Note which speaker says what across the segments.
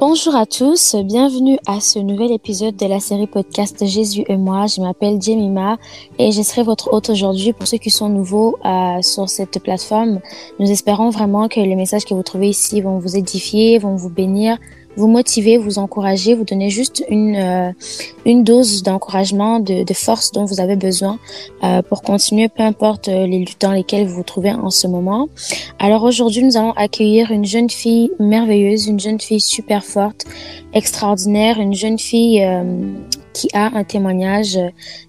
Speaker 1: Bonjour à tous, bienvenue à ce nouvel épisode de la série podcast Jésus et moi. Je m'appelle Jemima et je serai votre hôte aujourd'hui pour ceux qui sont nouveaux euh, sur cette plateforme. Nous espérons vraiment que les messages que vous trouvez ici vont vous édifier, vont vous bénir, vous motiver, vous encourager, vous donner juste une, euh, une dose d'encouragement, de, de, force dont vous avez besoin euh, pour continuer, peu importe euh, les luttes dans lesquelles vous vous trouvez en ce moment. Alors aujourd'hui, nous allons accueillir une jeune fille merveilleuse, une jeune fille super forte, extraordinaire, une jeune fille qui a un témoignage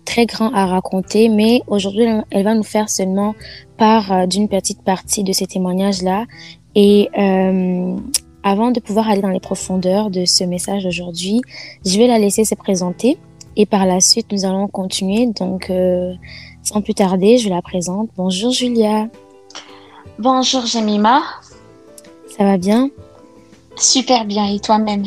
Speaker 1: très grand à raconter, mais aujourd'hui, elle va nous faire seulement part d'une petite partie de ces témoignages-là. Et euh, avant de pouvoir aller dans les profondeurs de ce message d'aujourd'hui, je vais la laisser se présenter et par la suite, nous allons continuer. Donc, euh, sans plus tarder, je la présente. Bonjour Julia.
Speaker 2: Bonjour Jemima.
Speaker 1: Ça va bien?
Speaker 2: Super bien et toi-même?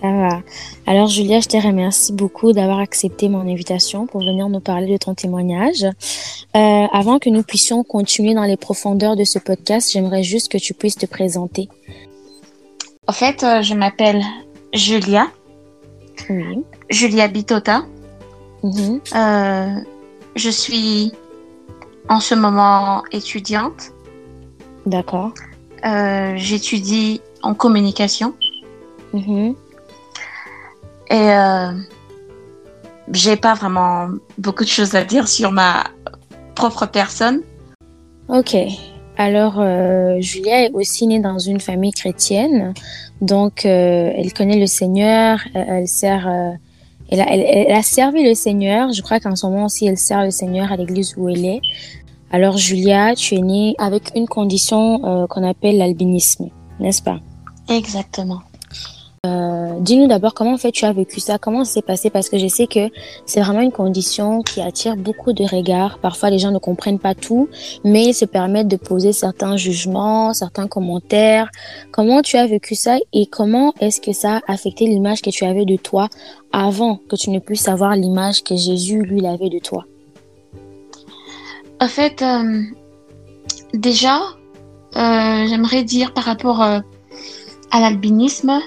Speaker 1: Ça va. Alors Julia, je te remercie beaucoup d'avoir accepté mon invitation pour venir nous parler de ton témoignage. Euh, avant que nous puissions continuer dans les profondeurs de ce podcast, j'aimerais juste que tu puisses te présenter.
Speaker 2: En fait, euh, je m'appelle Julia.
Speaker 1: Oui.
Speaker 2: Julia Bitota.
Speaker 1: Mhm.
Speaker 2: Euh, je suis en ce moment étudiante.
Speaker 1: D'accord.
Speaker 2: Euh, J'étudie en communication.
Speaker 1: Mhm.
Speaker 2: Et euh, j'ai pas vraiment beaucoup de choses à dire sur ma propre personne.
Speaker 1: Ok. Alors, euh, Julia est aussi née dans une famille chrétienne, donc euh, elle connaît le Seigneur, elle, elle sert, euh, elle, a, elle, elle, a, servi le Seigneur. Je crois qu'en ce moment aussi, elle sert le Seigneur à l'église où elle est. Alors, Julia, tu es née avec une condition euh, qu'on appelle l'albinisme, n'est-ce pas?
Speaker 2: Exactement.
Speaker 1: Euh, Dis-nous d'abord comment en fait tu as vécu ça, comment ça s'est passé? Parce que je sais que c'est vraiment une condition qui attire beaucoup de regards. Parfois les gens ne comprennent pas tout, mais ils se permettent de poser certains jugements, certains commentaires. Comment tu as vécu ça et comment est-ce que ça a affecté l'image que tu avais de toi avant que tu ne puisses avoir l'image que Jésus lui avait de toi?
Speaker 2: En fait, euh, déjà, euh, j'aimerais dire par rapport à l'albinisme.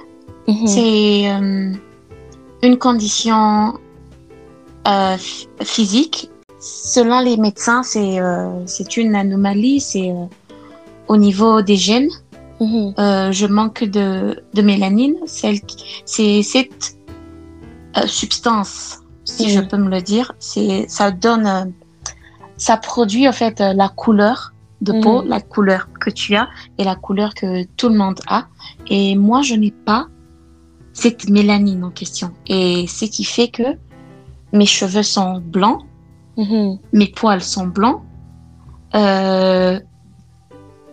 Speaker 1: Mhm.
Speaker 2: C'est euh, une condition euh, physique. Selon les médecins, c'est euh, une anomalie. C'est au niveau des gènes.
Speaker 1: Mhm.
Speaker 2: je manque de, de mélanine. C'est cette substance, si
Speaker 1: Mhm.
Speaker 2: je peux me le dire. C'est ça donne, ça produit en fait la couleur de peau,
Speaker 1: Mhm.
Speaker 2: la couleur que tu as et la couleur que tout le monde a. Et moi, je n'ai pas cette mélanine en question. Et ce qui fait que mes cheveux sont blancs,
Speaker 1: Mhm.
Speaker 2: mes poils sont blancs, euh,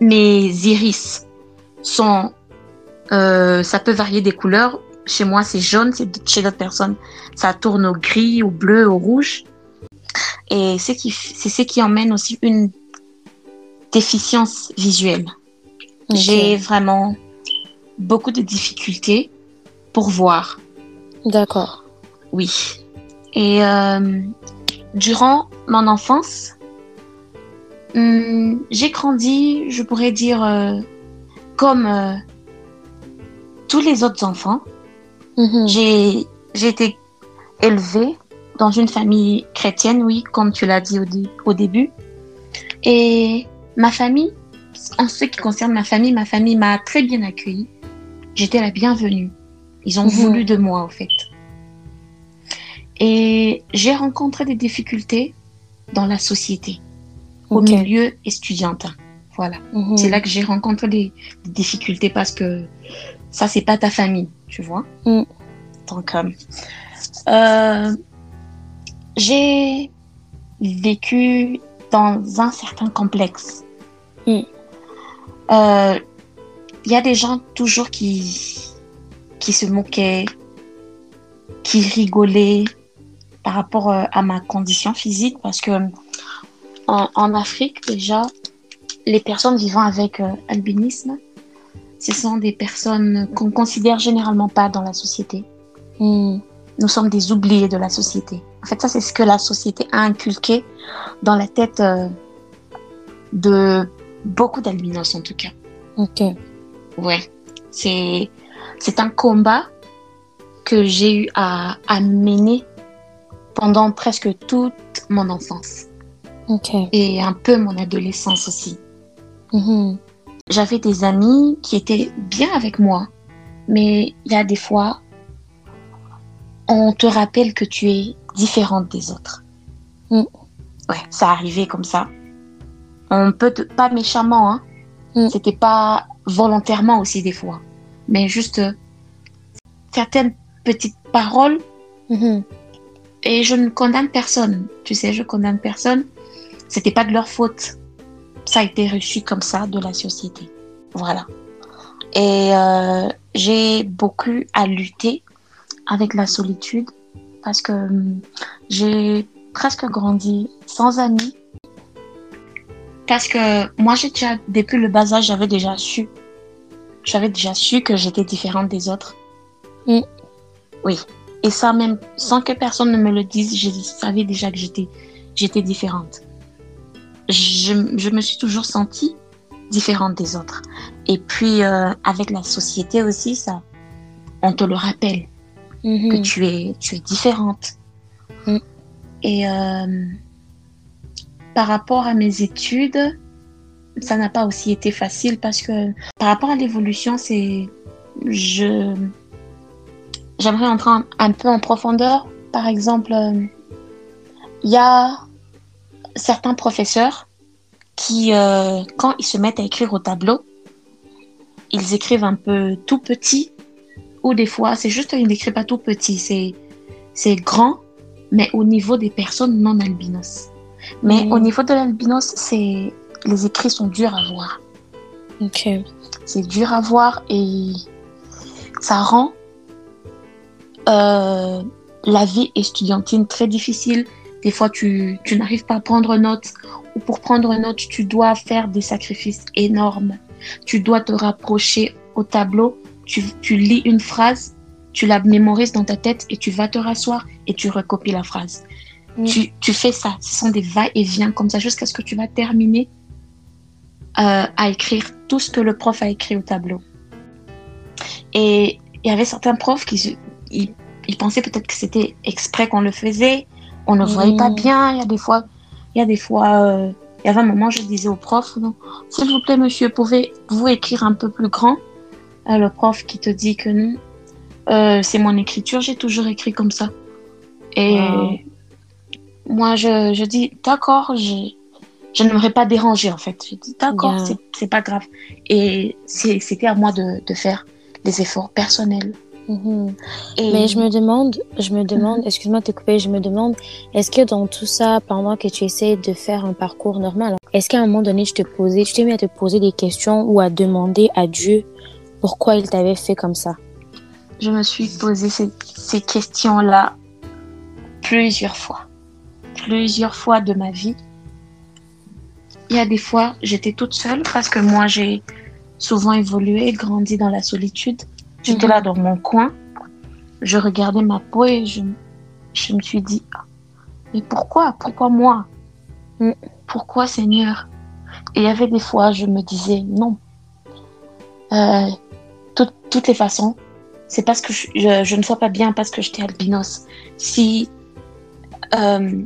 Speaker 2: mes iris sont... euh, ça peut varier des couleurs. Chez moi, c'est jaune, c'est- chez d'autres personnes, ça tourne au gris, au bleu, au rouge. Et c'est ce qui emmène aussi une déficience visuelle. J'ai vraiment beaucoup de difficultés pour voir.
Speaker 1: D'accord.
Speaker 2: Oui. Et euh, durant mon enfance, hum, j'ai grandi, je pourrais dire, euh, comme euh, tous les autres enfants.
Speaker 1: Mhm.
Speaker 2: J'ai j'ai été élevée dans une famille chrétienne, oui, comme tu l'as dit au, dé- au début. Et ma famille, en ce qui concerne ma famille, ma famille m'a très bien accueillie. J'étais la bienvenue. Ils ont
Speaker 1: Mhm.
Speaker 2: voulu de moi, en fait. Et j'ai rencontré des difficultés dans la société, au milieu étudiantin. Voilà.
Speaker 1: Mhm.
Speaker 2: C'est là que j'ai rencontré des, des difficultés parce que ça, c'est pas ta famille, tu vois.
Speaker 1: Mm.
Speaker 2: Donc, euh, euh, j'ai vécu dans un certain complexe.
Speaker 1: Mm.
Speaker 2: Euh, Il y a des gens toujours qui, qui se moquaient, qui rigolaient par rapport euh, à ma condition physique parce que en, en Afrique, déjà, les personnes vivant avec euh, albinisme, ce sont des personnes qu'on considère généralement pas dans la société. Nous sommes des oubliés de la société. En fait, ça, c'est ce que la société a inculqué dans la tête euh, de beaucoup d'albinos, en tout cas.
Speaker 1: Ok.
Speaker 2: Ouais. C'est c'est un combat que j'ai eu à, à mener pendant presque toute mon enfance. Et un peu mon adolescence aussi.
Speaker 1: Mhm.
Speaker 2: J'avais des amis qui étaient bien avec moi, mais il y a des fois, on te rappelle que tu es différente des autres.
Speaker 1: Mm.
Speaker 2: Ouais, ça arrivait comme ça. On peut te- pas méchamment, hein.
Speaker 1: Mm.
Speaker 2: C'était pas volontairement aussi des fois, mais juste euh, certaines petites paroles
Speaker 1: Mhm.
Speaker 2: et je ne condamne personne. Tu sais, je condamne personne. C'était pas de leur faute. Ça a été reçu comme ça de la société. Voilà. Et euh, j'ai beaucoup à lutter avec la solitude parce que hum, j'ai presque grandi sans amis. Parce que moi, j'ai déjà, depuis le bas âge, j'avais déjà su. J'avais déjà su que j'étais différente des autres.
Speaker 1: Mm.
Speaker 2: Oui. Et ça, même sans que personne ne me le dise, je savais déjà que j'étais, j'étais différente. Je, je me suis toujours sentie différente des autres. Et puis, euh, avec la société aussi, ça, on te le rappelle que
Speaker 1: Mhm.
Speaker 2: tu es, tu es différente.
Speaker 1: Mm.
Speaker 2: Et euh, par rapport à mes études, ça n'a pas aussi été facile parce que par rapport à l'évolution, c'est, je, j'aimerais entrer un, un peu en profondeur. Par exemple, euh, il y a certains professeurs qui, euh, quand ils se mettent à écrire au tableau, ils écrivent un peu tout petit ou des fois, c'est juste, ils n'écrivent pas tout petit, c'est, c'est grand, mais au niveau des personnes non albinos. Mais au niveau de l'albinos, c'est, les écrits sont durs à voir.
Speaker 1: Ok.
Speaker 2: C'est dur à voir et ça rend euh, la vie estudiantine très difficile. Des fois, tu, tu n'arrives pas à prendre note ou pour prendre note, tu dois faire des sacrifices énormes. Tu dois te rapprocher au tableau, tu, tu lis une phrase, tu la mémorises dans ta tête et tu vas te rasseoir et tu recopies la phrase.
Speaker 1: Mm.
Speaker 2: Tu, tu fais ça. Ce sont des va-et-vient comme ça jusqu'à ce que tu vas terminer euh, à écrire tout ce que le prof a écrit au tableau. Et il y avait certains profs qui ils, ils pensaient peut-être que c'était exprès qu'on le faisait. On ne voyait pas
Speaker 1: Mhm.
Speaker 2: bien. Il y a des fois, il y a des fois, euh, il y avait un moment, je disais au prof, s'il vous plaît, monsieur, pouvez-vous écrire un peu plus grand? Euh, Le prof qui te dit que non, euh, c'est mon écriture, j'ai toujours écrit comme ça. Et
Speaker 1: Wow.
Speaker 2: moi, je, je dis, d'accord, je, je n'aimerais pas déranger en fait. Je dis, d'accord,
Speaker 1: Yeah.
Speaker 2: c'est pas grave. Et c'était à moi de, de faire des efforts personnels.
Speaker 1: Mhm.
Speaker 2: Et
Speaker 1: Mais je me demande, je me demande, excuse-moi de te couper, je me demande, est-ce que dans tout ça, pendant que tu essaies de faire un parcours normal, est-ce qu'à un moment donné, tu te posais, tu t'es mis à te poser des questions ou à demander à Dieu pourquoi il t'avait fait comme ça?
Speaker 2: je me suis posé ces, ces questions-là plusieurs fois. Plusieurs fois de ma vie. Il y a des fois, j'étais toute seule parce que moi, j'ai souvent évolué, grandi dans la solitude. J'étais
Speaker 1: Mhm.
Speaker 2: là dans mon coin. Je regardais ma peau et je, je me suis dit, mais pourquoi? Pourquoi moi?
Speaker 1: Mm.
Speaker 2: Pourquoi Seigneur? Et il y avait des fois, je me disais, non. Euh, tout- toutes les façons, c'est parce que je, je, je ne sois pas bien parce que j'étais albinos. Si, euh,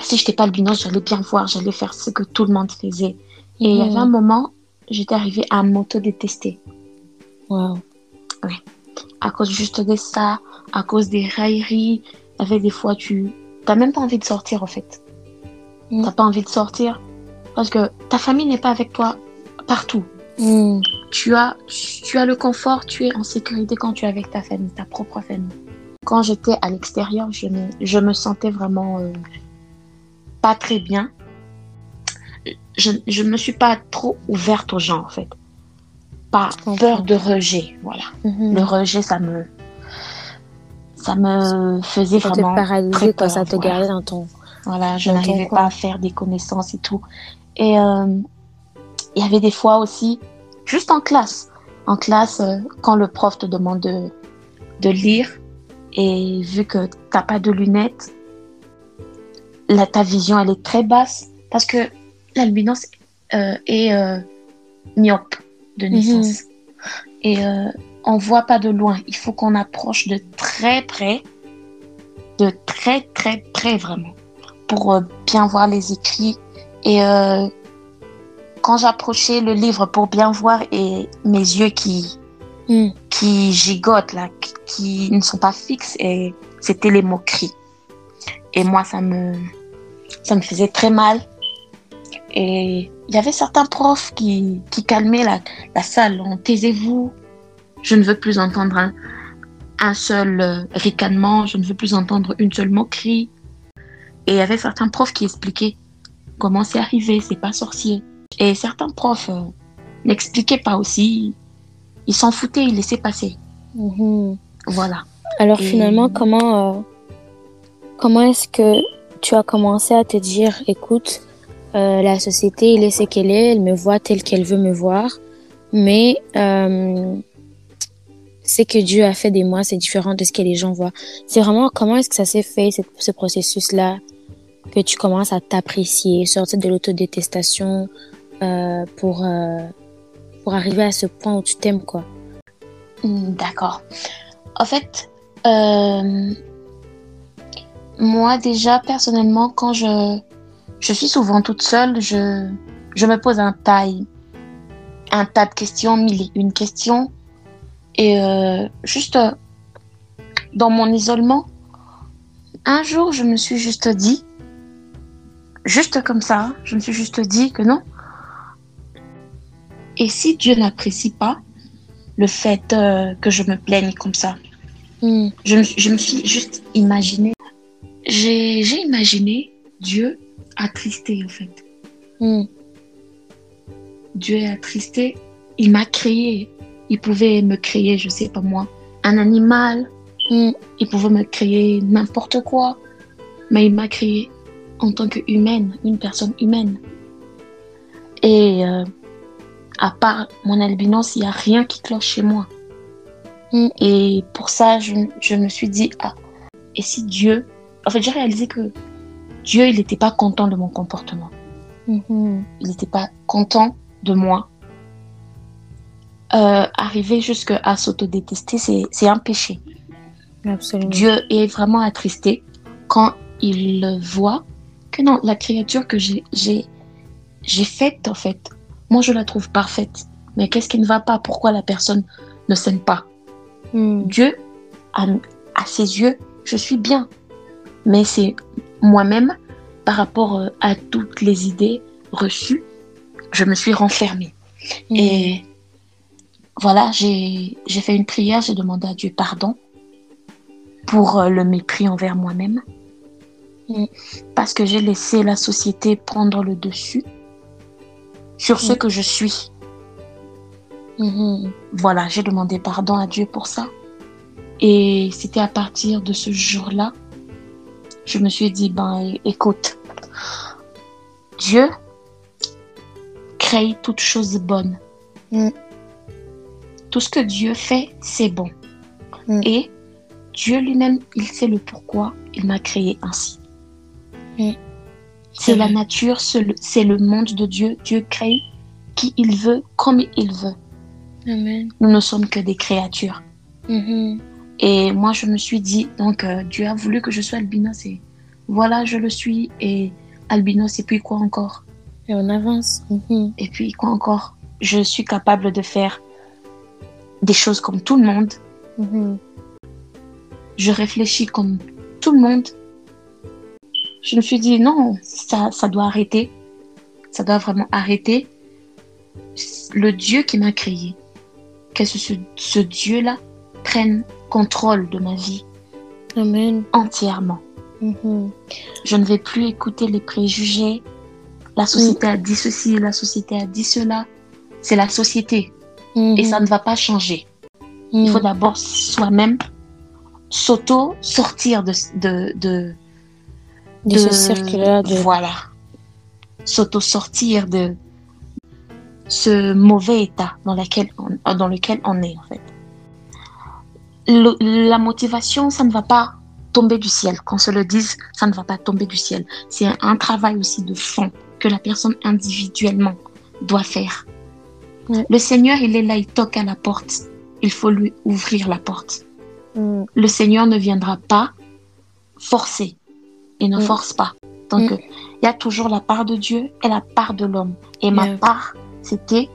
Speaker 2: si j'étais pas albinos, j'allais bien voir, j'allais faire ce que tout le monde faisait. Et il y avait un moment, j'étais arrivée à m'auto-détester.
Speaker 1: Wow.
Speaker 2: À cause juste de ça, à cause des railleries. Il y avait des fois, tu n'as même pas envie de sortir en fait.
Speaker 1: Mm.
Speaker 2: T'as pas envie de sortir parce que ta famille n'est pas avec toi partout.
Speaker 1: Hmm.
Speaker 2: tu as, tu as le confort, tu es en sécurité quand tu es avec ta famille, ta propre famille. Quand j'étais à l'extérieur, je me, je me sentais vraiment euh, pas très bien. Je ne me suis pas trop ouverte aux gens, en fait. Par peur de rejet, voilà.
Speaker 1: Mhm.
Speaker 2: Le rejet, ça me, ça me faisait
Speaker 1: Ça te
Speaker 2: vraiment
Speaker 1: paralysait,
Speaker 2: très
Speaker 1: quoi, ça te
Speaker 2: voilà.
Speaker 1: gardait dans ton...
Speaker 2: Voilà, je n'arrivais pas à faire des connaissances et tout. Et euh, il y avait des fois aussi, juste en classe, en classe, euh, quand le prof te demande de, de lire, et vu que t'as pas de lunettes, là, ta vision, elle est très basse, parce que l'albinos euh, est euh, myope de
Speaker 1: Mhm.
Speaker 2: naissance. Et euh, on voit pas de loin. Il faut qu'on approche de très près, de très très près vraiment, pour euh, bien voir les écrits. Et euh, quand j'approchais le livre pour bien voir et mes yeux qui
Speaker 1: Mm.
Speaker 2: qui gigotent là, qui- qui ne sont pas fixes et c'était les moqueries. Et moi, ça me ça me faisait très mal. Et il y avait certains profs qui, qui calmaient la, la salle. Taisez-vous, je ne veux plus entendre un, un seul euh, ricanement, je ne veux plus entendre une seule moquerie. Et il y avait certains profs qui expliquaient comment c'est arrivé, c'est pas sorcier. Et certains profs euh, n'expliquaient pas aussi. Ils s'en foutaient, ils laissaient passer.
Speaker 1: Mhm.
Speaker 2: Voilà.
Speaker 1: Alors
Speaker 2: Et-
Speaker 1: finalement, comment, euh, comment est-ce que tu as commencé à te dire, écoute, euh, la société, elle est ce qu'elle est, elle me voit telle qu'elle veut me voir, mais euh, ce que Dieu a fait de moi, c'est différent de ce que les gens voient. C'est vraiment comment est-ce que ça s'est fait, ce, ce processus-là, que tu commences à t'apprécier, sortir de l'autodétestation euh, pour, euh, pour arriver à ce point où tu t'aimes, quoi.
Speaker 2: D'accord. En fait, moi déjà personnellement, quand je, je suis souvent toute seule, je, je me pose un tas, un tas de questions, mille et une questions. Et euh, juste euh, dans mon isolement, un jour, je me suis juste dit, juste comme ça, je me suis juste dit que non. Et si Dieu n'apprécie pas le fait euh, que je me plaigne comme ça,
Speaker 1: Hmm.
Speaker 2: je, me- je me suis juste imaginé. J'ai imaginé Dieu attristé, en fait.
Speaker 1: Hmm.
Speaker 2: Dieu est attristé. Il m'a créé. Il pouvait me créer, je sais pas moi, un animal.
Speaker 1: Hmm.
Speaker 2: Il pouvait me créer n'importe quoi. Mais il m'a créé en tant qu'humaine, une personne humaine. Et euh, à part mon albinos, il n'y a rien qui cloche chez moi.
Speaker 1: Mm.
Speaker 2: Et pour ça, je, je me suis dit, ah, et si Dieu... En fait, j'ai réalisé que Dieu, il n'était pas content de mon comportement.
Speaker 1: Mhm.
Speaker 2: Il n'était pas content de moi. Euh, arriver jusqu'à s'autodétester, c'est c'est un péché.
Speaker 1: Absolument.
Speaker 2: Dieu est vraiment attristé quand il voit que non, la créature que j'ai faite, en fait, moi je la trouve parfaite. Mais qu'est-ce qui ne va pas? Pourquoi la personne ne s'aime pas?
Speaker 1: Hmm.
Speaker 2: Dieu, à, à ses yeux, je suis bien. Mais c'est moi-même, par rapport euh, à toutes les idées reçues, je me suis renfermée.
Speaker 1: Hmm.
Speaker 2: Et voilà, j'ai fait une prière, j'ai demandé à Dieu pardon pour euh, le mépris envers moi-même.
Speaker 1: Mm.
Speaker 2: Parce que j'ai laissé la société prendre le dessus sur ce
Speaker 1: Mm.
Speaker 2: que je suis.
Speaker 1: Mhm.
Speaker 2: Voilà, j'ai demandé pardon à Dieu pour ça. Et c'était à partir de ce jour-là, je me suis dit, ben écoute, Dieu crée toutes choses bonnes.
Speaker 1: Mm.
Speaker 2: Tout ce que Dieu fait, c'est bon.
Speaker 1: Mm.
Speaker 2: Et Dieu lui-même, il sait le pourquoi il m'a créé ainsi.
Speaker 1: Mm.
Speaker 2: C'est la nature, c'est le, monde de Dieu. Dieu crée qui il veut, comme il veut.
Speaker 1: Amen.
Speaker 2: Nous ne sommes que des créatures.
Speaker 1: Mhm.
Speaker 2: Et moi, je me suis dit, donc, euh, Dieu a voulu que je sois albinos et voilà, je le suis. Et albinos, et puis quoi encore?
Speaker 1: Et on avance. Mhm.
Speaker 2: Et puis quoi encore? Je suis capable de faire des choses comme tout le monde.
Speaker 1: Mhm.
Speaker 2: Je réfléchis comme tout le monde. Je me suis dit, non, ça, ça doit arrêter. Ça doit vraiment arrêter. Le Dieu qui m'a créé, que ce, ce Dieu-là prenne contrôle de ma vie
Speaker 1: Amen.
Speaker 2: entièrement.
Speaker 1: Mhm.
Speaker 2: Je ne vais plus écouter les préjugés. La société a dit ceci, la société a dit cela. C'est la société et ça ne va pas changer. Il faut d'abord soi-même s'auto sortir de, de, de,
Speaker 1: de ce cercle-là de.
Speaker 2: Voilà. S'auto sortir de ce mauvais état dans, lequel on, dans lequel on est en fait. Le- la motivation, ça ne va pas tomber du ciel. Qu'on se le dise, ça ne va pas tomber du ciel. C'est un, un travail aussi de fond que la personne individuellement doit faire. Le Seigneur, il est là, il toque à la porte. il faut lui ouvrir la porte.
Speaker 1: Mm.
Speaker 2: Le Seigneur ne viendra pas forcer. Il ne
Speaker 1: Mm.
Speaker 2: force pas. Donc,
Speaker 1: Mm.
Speaker 2: il y a toujours la part de Dieu et la part de l'homme. Et ma part, c'était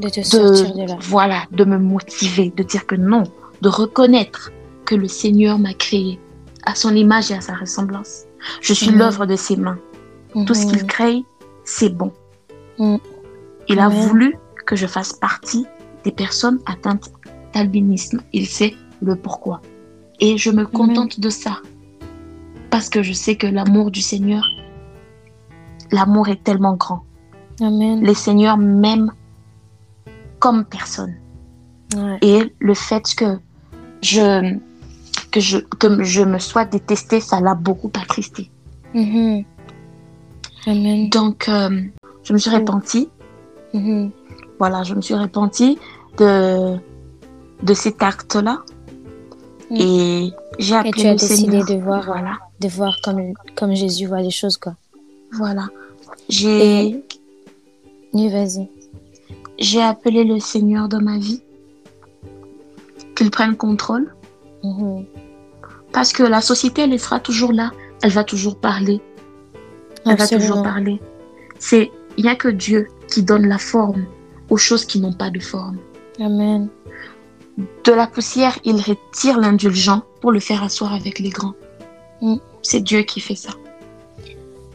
Speaker 1: De te sortir de
Speaker 2: de,
Speaker 1: là.
Speaker 2: voilà, de me motiver, de dire que non, de reconnaître que le Seigneur m'a créé à son image et à sa ressemblance. Je suis l'œuvre de ses mains. Tout ce qu'il crée, c'est bon.
Speaker 1: Mm.
Speaker 2: Il a voulu que je fasse partie des personnes atteintes d'albinisme. Il sait le pourquoi. Et je me contente de ça. Parce que je sais que l'amour du Seigneur, l'amour est tellement grand.
Speaker 1: Amen.
Speaker 2: Le Seigneur m'aime comme personne.
Speaker 1: Ouais.
Speaker 2: Et le fait que je, que je, que je me sois détestée, ça l'a beaucoup attristé.
Speaker 1: Mhm. Amen.
Speaker 2: Donc, euh, je me suis
Speaker 1: Mm.
Speaker 2: repentie.
Speaker 1: Mhm.
Speaker 2: Voilà, je me suis repentie de, de cet acte-là.
Speaker 1: Mm.
Speaker 2: Et j'ai appelé
Speaker 1: tu as décidé
Speaker 2: Seigneur.
Speaker 1: de voir,
Speaker 2: Voilà,
Speaker 1: de voir comme, comme Jésus voit les choses, quoi.
Speaker 2: voilà. J'ai,
Speaker 1: Et- Oui, vas-y.
Speaker 2: j'ai appelé le Seigneur dans ma vie. Qu'il prenne contrôle.
Speaker 1: Mhm.
Speaker 2: Parce que la société, elle sera toujours là. Elle va toujours parler. Elle va toujours parler. C'est, il n'y a que Dieu qui donne la forme aux choses qui n'ont pas de forme.
Speaker 1: Amen.
Speaker 2: De la poussière, il retire l'indulgent pour le faire asseoir avec les grands.
Speaker 1: Mm.
Speaker 2: C'est Dieu qui fait ça.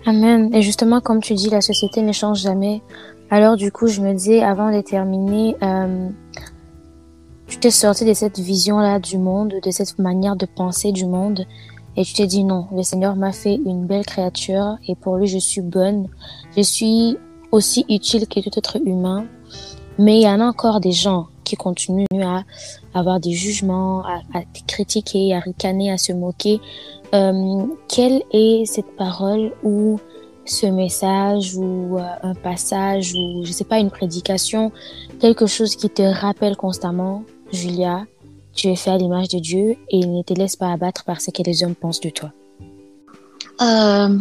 Speaker 1: Amen. Et justement, comme tu dis, la société ne change jamais. Alors, du coup, je me disais, avant de terminer, euh, tu t'es sorti de cette vision-là du monde, de cette manière de penser du monde, et tu t'es dit non, le Seigneur m'a fait une belle créature, et pour lui, je suis bonne. Je suis aussi utile que tout être humain. Mais il y en a encore des gens qui continuent à avoir des jugements, à, à critiquer, à ricaner, à se moquer. Euh, quelle est cette parole ou ce message ou euh, un passage ou je sais pas une prédication, quelque chose qui te rappelle constamment, Julia, tu es fait à l'image de Dieu et il ne te laisse pas abattre par ce que les hommes pensent de toi.
Speaker 2: Euh,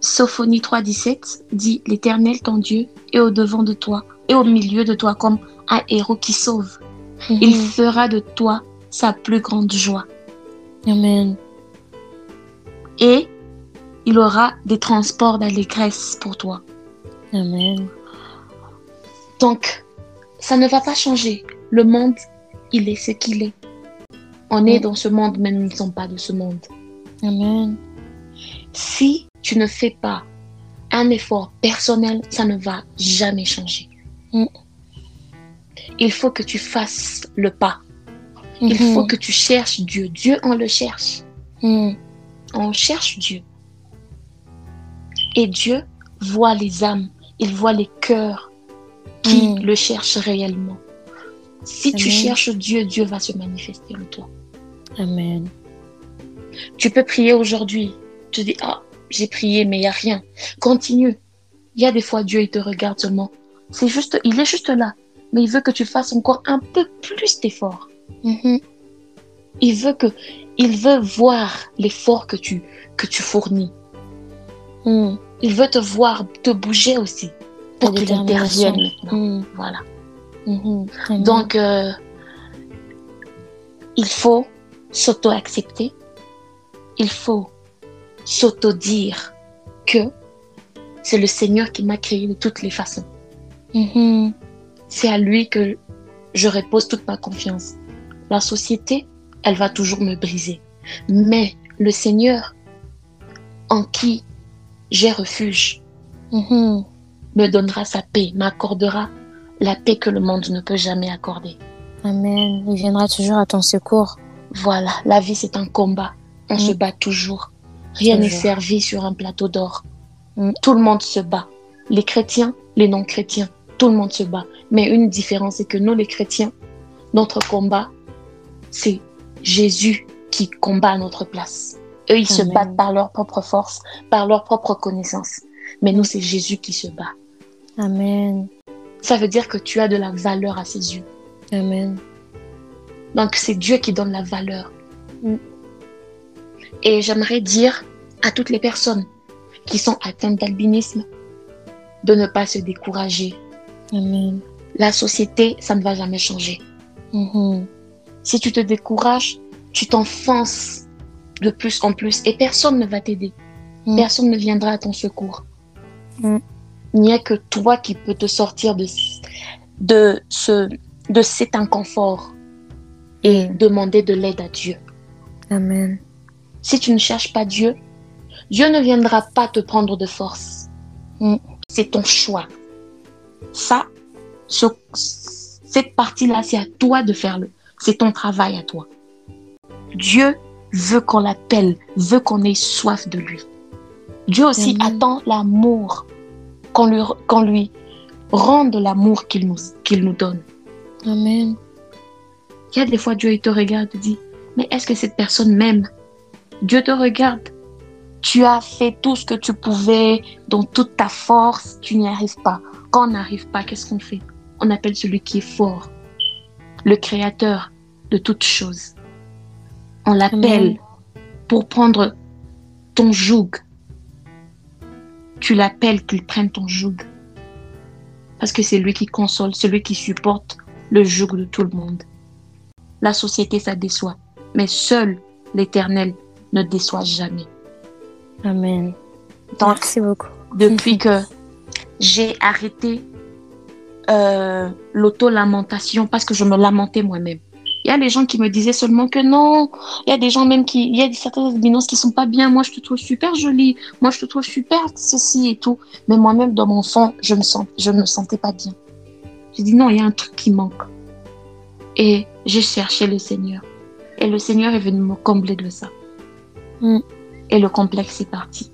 Speaker 2: Sophonie 3.17 dit L'Éternel, ton Dieu, est au devant de toi et au milieu de toi comme un héros qui sauve. Il
Speaker 1: Mhm.
Speaker 2: fera de toi sa plus grande joie.
Speaker 1: Amen.
Speaker 2: Et il aura des transports d'allégresse pour toi.
Speaker 1: Amen.
Speaker 2: Donc, ça ne va pas changer. Le monde, il est ce qu'il est. On est
Speaker 1: Mm.
Speaker 2: dans ce monde, mais nous ne sommes pas de ce monde.
Speaker 1: Amen.
Speaker 2: Si tu ne fais pas un effort personnel, ça ne va jamais changer.
Speaker 1: Mm.
Speaker 2: Il faut que tu fasses le pas. Il
Speaker 1: Mhm.
Speaker 2: faut que tu cherches Dieu. Dieu, on le cherche.
Speaker 1: Mhm.
Speaker 2: On cherche Dieu. Et Dieu voit les âmes. Il voit les cœurs qui
Speaker 1: Mm.
Speaker 2: le cherchent réellement. Si tu cherches Dieu, Dieu va se manifester en toi.
Speaker 1: Amen.
Speaker 2: Tu peux prier aujourd'hui. Tu dis, ah, j'ai prié, mais il n'y a rien. Continue. Il y a des fois, Dieu, il te regarde seulement. C'est juste, il est juste là. Mais il veut que tu fasses encore un peu plus d'efforts.
Speaker 1: Mhm.
Speaker 2: Il veut que, il veut voir l'effort que tu, que tu fournis.
Speaker 1: Mhm.
Speaker 2: Il veut te voir, te bouger aussi. Pour
Speaker 1: Ta
Speaker 2: qu'il
Speaker 1: détermination.
Speaker 2: intervienne maintenant.
Speaker 1: Mhm.
Speaker 2: Voilà.
Speaker 1: Mhm. Amen.
Speaker 2: Donc, euh, il faut s'auto-accepter. Il faut s'auto-dire que c'est le Seigneur qui m'a créé de toutes les façons. C'est à lui que je repose toute ma confiance. La société, elle va toujours me briser. Mais le Seigneur, en qui j'ai refuge. Me donnera sa paix, m'accordera la paix que le monde ne peut jamais accorder.
Speaker 1: Amen. Il viendra toujours à ton secours.
Speaker 2: Voilà, la vie c'est un combat. On
Speaker 1: Mm.
Speaker 2: se bat toujours. Rien n'est servi sur un plateau d'or.
Speaker 1: Mm.
Speaker 2: Tout le monde se bat. Les chrétiens, les non-chrétiens, tout le monde se bat. Mais une différence, c'est que nous les chrétiens, notre combat, c'est Jésus qui combat à notre place. Eux, ils se battent par leur propre force, par leur propre connaissance. Mais nous, c'est Jésus qui se bat.
Speaker 1: Amen.
Speaker 2: Ça veut dire que tu as de la valeur à ses yeux.
Speaker 1: Amen.
Speaker 2: Donc c'est Dieu qui donne la valeur.
Speaker 1: Mm.
Speaker 2: Et j'aimerais dire à toutes les personnes qui sont atteintes d'albinisme de ne pas se décourager.
Speaker 1: Amen.
Speaker 2: la société, ça ne va jamais changer.
Speaker 1: Mhm.
Speaker 2: Si tu te décourages, tu t'enfonces de plus en plus et personne ne va t'aider.
Speaker 1: Mm.
Speaker 2: Personne ne viendra à ton secours.
Speaker 1: Mm.
Speaker 2: Il n'y a que toi qui peux te sortir de, de, ce, de cet inconfort et demander de l'aide à Dieu.
Speaker 1: Amen.
Speaker 2: Si tu ne cherches pas Dieu, Dieu ne viendra pas te prendre de force.
Speaker 1: Mm.
Speaker 2: C'est ton choix. Ça, ce- cette partie-là, c'est à toi de faire le. C'est ton travail à toi. Dieu veut qu'on l'appelle, veut qu'on ait soif de lui. Dieu aussi
Speaker 1: Amen.
Speaker 2: attend l'amour, qu'on lui, qu'on lui rende l'amour qu'il nous, qu'il nous donne.
Speaker 1: Amen.
Speaker 2: Il y a des fois, Dieu il te regarde et dit, mais est-ce que cette personne m'aime? Dieu te regarde. Tu as fait tout ce que tu pouvais dans toute ta force, tu n'y arrives pas. Quand on n'arrive pas, qu'est-ce qu'on fait? On appelle celui qui est fort, le créateur de toutes choses. On l'appelle pour prendre ton joug. Tu l'appelles qu'il prenne ton joug. Parce que c'est lui qui console, celui qui supporte le joug de tout le monde. La société, ça déçoit. Mais seul l'Éternel ne déçoit jamais.
Speaker 1: Amen.
Speaker 2: Donc,
Speaker 1: Merci beaucoup.
Speaker 2: depuis que j'ai arrêté euh, l'auto-lamentation parce que je me lamentais moi-même. Il y a des gens qui me disaient seulement que non. Il y a des gens même qui, il y a certaines albinoses qui sont pas bien. Moi, je te trouve super jolie. Moi, je te trouve super ceci et tout. Mais moi-même, dans mon fond, je me sens, je me sentais pas bien. J'ai dit non, il y a un truc qui manque. Et j'ai cherché le Seigneur. Et le Seigneur est venu me combler de ça.
Speaker 1: Mm.
Speaker 2: Et le complexe est parti.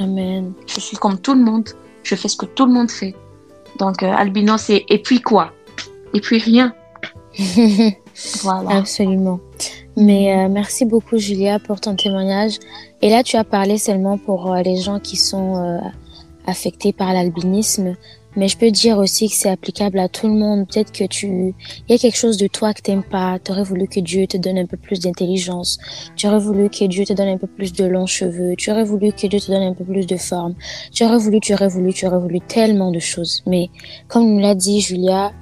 Speaker 1: Amen.
Speaker 2: Je suis comme tout le monde. Je fais ce que tout le monde fait. Donc, euh, albinos, et, et puis quoi? Et puis rien. Voilà.
Speaker 1: Absolument. Mais euh, merci beaucoup, Julia, pour ton témoignage. Et là, tu as parlé seulement pour euh, les gens qui sont euh, affectés par l'albinisme. Mais je peux dire aussi que c'est applicable à tout le monde. Peut-être que tu, il y a quelque chose de toi que t'aimes pas. Tu aurais voulu que Dieu te donne un peu plus d'intelligence. Tu aurais voulu que Dieu te donne un peu plus de longs cheveux. Tu aurais voulu que Dieu te donne un peu plus de forme. Tu aurais voulu, tu aurais voulu, tu aurais voulu tellement de choses. Mais comme nous l'a dit Julia,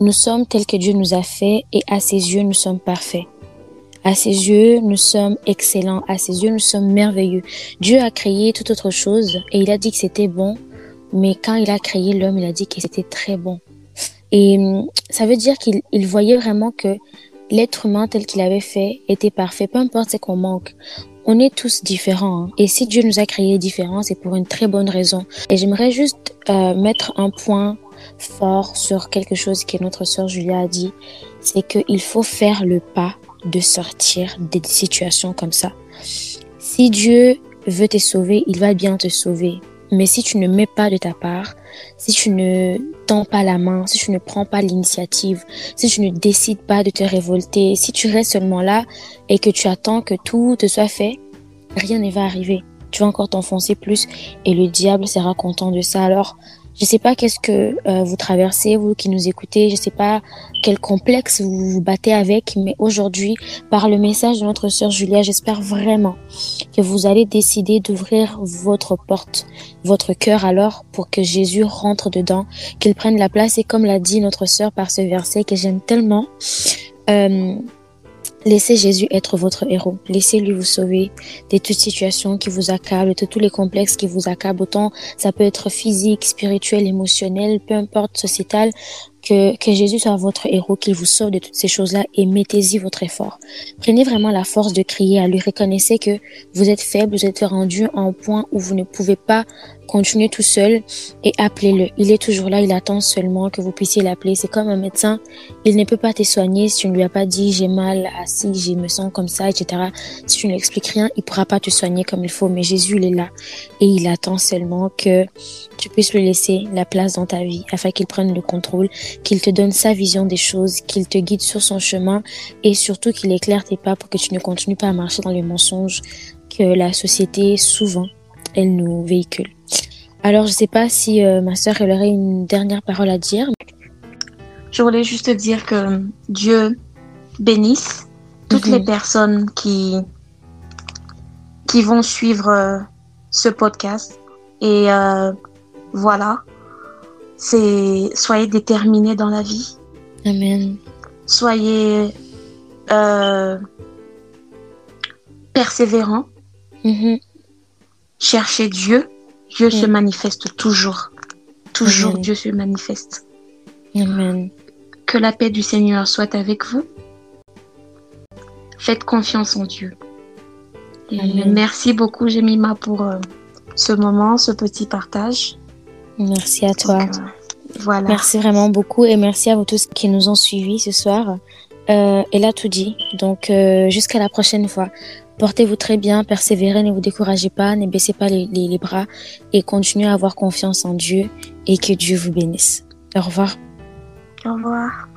Speaker 1: nous sommes tels que Dieu nous a fait et à ses yeux, nous sommes parfaits. À ses yeux, nous sommes excellents. À ses yeux, nous sommes merveilleux. Dieu a créé toute autre chose et il a dit que c'était bon. Mais quand il a créé l'homme, il a dit que c'était très bon. Et hum, ça veut dire qu'il il voyait vraiment que l'être humain tel qu'il avait fait était parfait. Peu importe ce qu'on manque. On est tous différents. hein. Et si Dieu nous a créés différents, c'est pour une très bonne raison. Et j'aimerais juste euh, mettre un point fort sur quelque chose que notre sœur Julia a dit. C'est qu'il faut faire le pas de sortir des situations comme ça. Si Dieu veut te sauver, il va bien te sauver. Mais si tu ne mets pas de ta part, si tu ne tends pas la main, si tu ne prends pas l'initiative, si tu ne décides pas de te révolter, si tu restes seulement là et que tu attends que tout te soit fait, rien ne va arriver. Tu vas encore t'enfoncer plus et le diable sera content de ça. Alors, je sais pas qu'est-ce que euh, vous traversez, vous qui nous écoutez, je sais pas quel complexe vous vous battez avec, mais aujourd'hui, par le message de notre sœur Julia, j'espère vraiment que vous allez décider d'ouvrir votre porte, votre cœur alors pour que Jésus rentre dedans, qu'il prenne la place. Et comme l'a dit notre sœur par ce verset que j'aime tellement, euh, Laissez Jésus être votre héros. Laissez-lui vous sauver de toute situation qui vous accable, de tous les complexes qui vous accablent. Autant ça peut être physique, spirituel, émotionnel, peu importe, sociétal. Que, que Jésus soit votre héros, qu'il vous sauve de toutes ces choses-là et mettez-y votre effort. Prenez vraiment la force de crier à lui. Reconnaissez que vous êtes faible, vous êtes rendu à un point où vous ne pouvez pas continuer tout seul et appelez-le. Il est toujours là, il attend seulement que vous puissiez l'appeler. C'est comme un médecin, il ne peut pas te soigner si tu ne lui as pas dit j'ai mal, assis, je me sens comme ça, etc. Si tu ne lui expliques rien, il pourra pas te soigner comme il faut. Mais Jésus, il est là et il attend seulement que tu puisses lui laisser la place dans ta vie afin qu'il prenne le contrôle, qu'il te donne sa vision des choses, qu'il te guide sur son chemin et surtout qu'il éclaire tes pas pour que tu ne continues pas à marcher dans les mensonges que la société souvent elle nous véhicule. Alors je sais pas si euh, ma sœur elle aurait une dernière parole à dire.
Speaker 2: Je voulais juste dire que Dieu bénisse toutes
Speaker 1: Mhm.
Speaker 2: les personnes qui, qui vont suivre euh, ce podcast. Et euh, voilà, c'est soyez déterminés dans la vie.
Speaker 1: Amen.
Speaker 2: Soyez persévérants.
Speaker 1: Mhm.
Speaker 2: Cherchez Dieu. Dieu se manifeste toujours. Toujours
Speaker 1: Amen.
Speaker 2: Dieu se manifeste.
Speaker 1: Amen.
Speaker 2: Que la paix du Seigneur soit avec vous. Faites confiance en Dieu. Et
Speaker 1: Amen.
Speaker 2: merci beaucoup, Jemima, pour euh, ce moment, ce petit partage.
Speaker 1: Merci à toi.
Speaker 2: Donc, euh, voilà.
Speaker 1: Merci vraiment beaucoup et merci à vous tous qui nous ont suivis ce soir. Euh, elle a tout dit. Donc, euh, jusqu'à la prochaine fois. Portez-vous très bien, persévérez, ne vous découragez pas, ne baissez pas les, bras et continuez à avoir confiance en Dieu et que Dieu vous bénisse. Au revoir.
Speaker 2: Au revoir.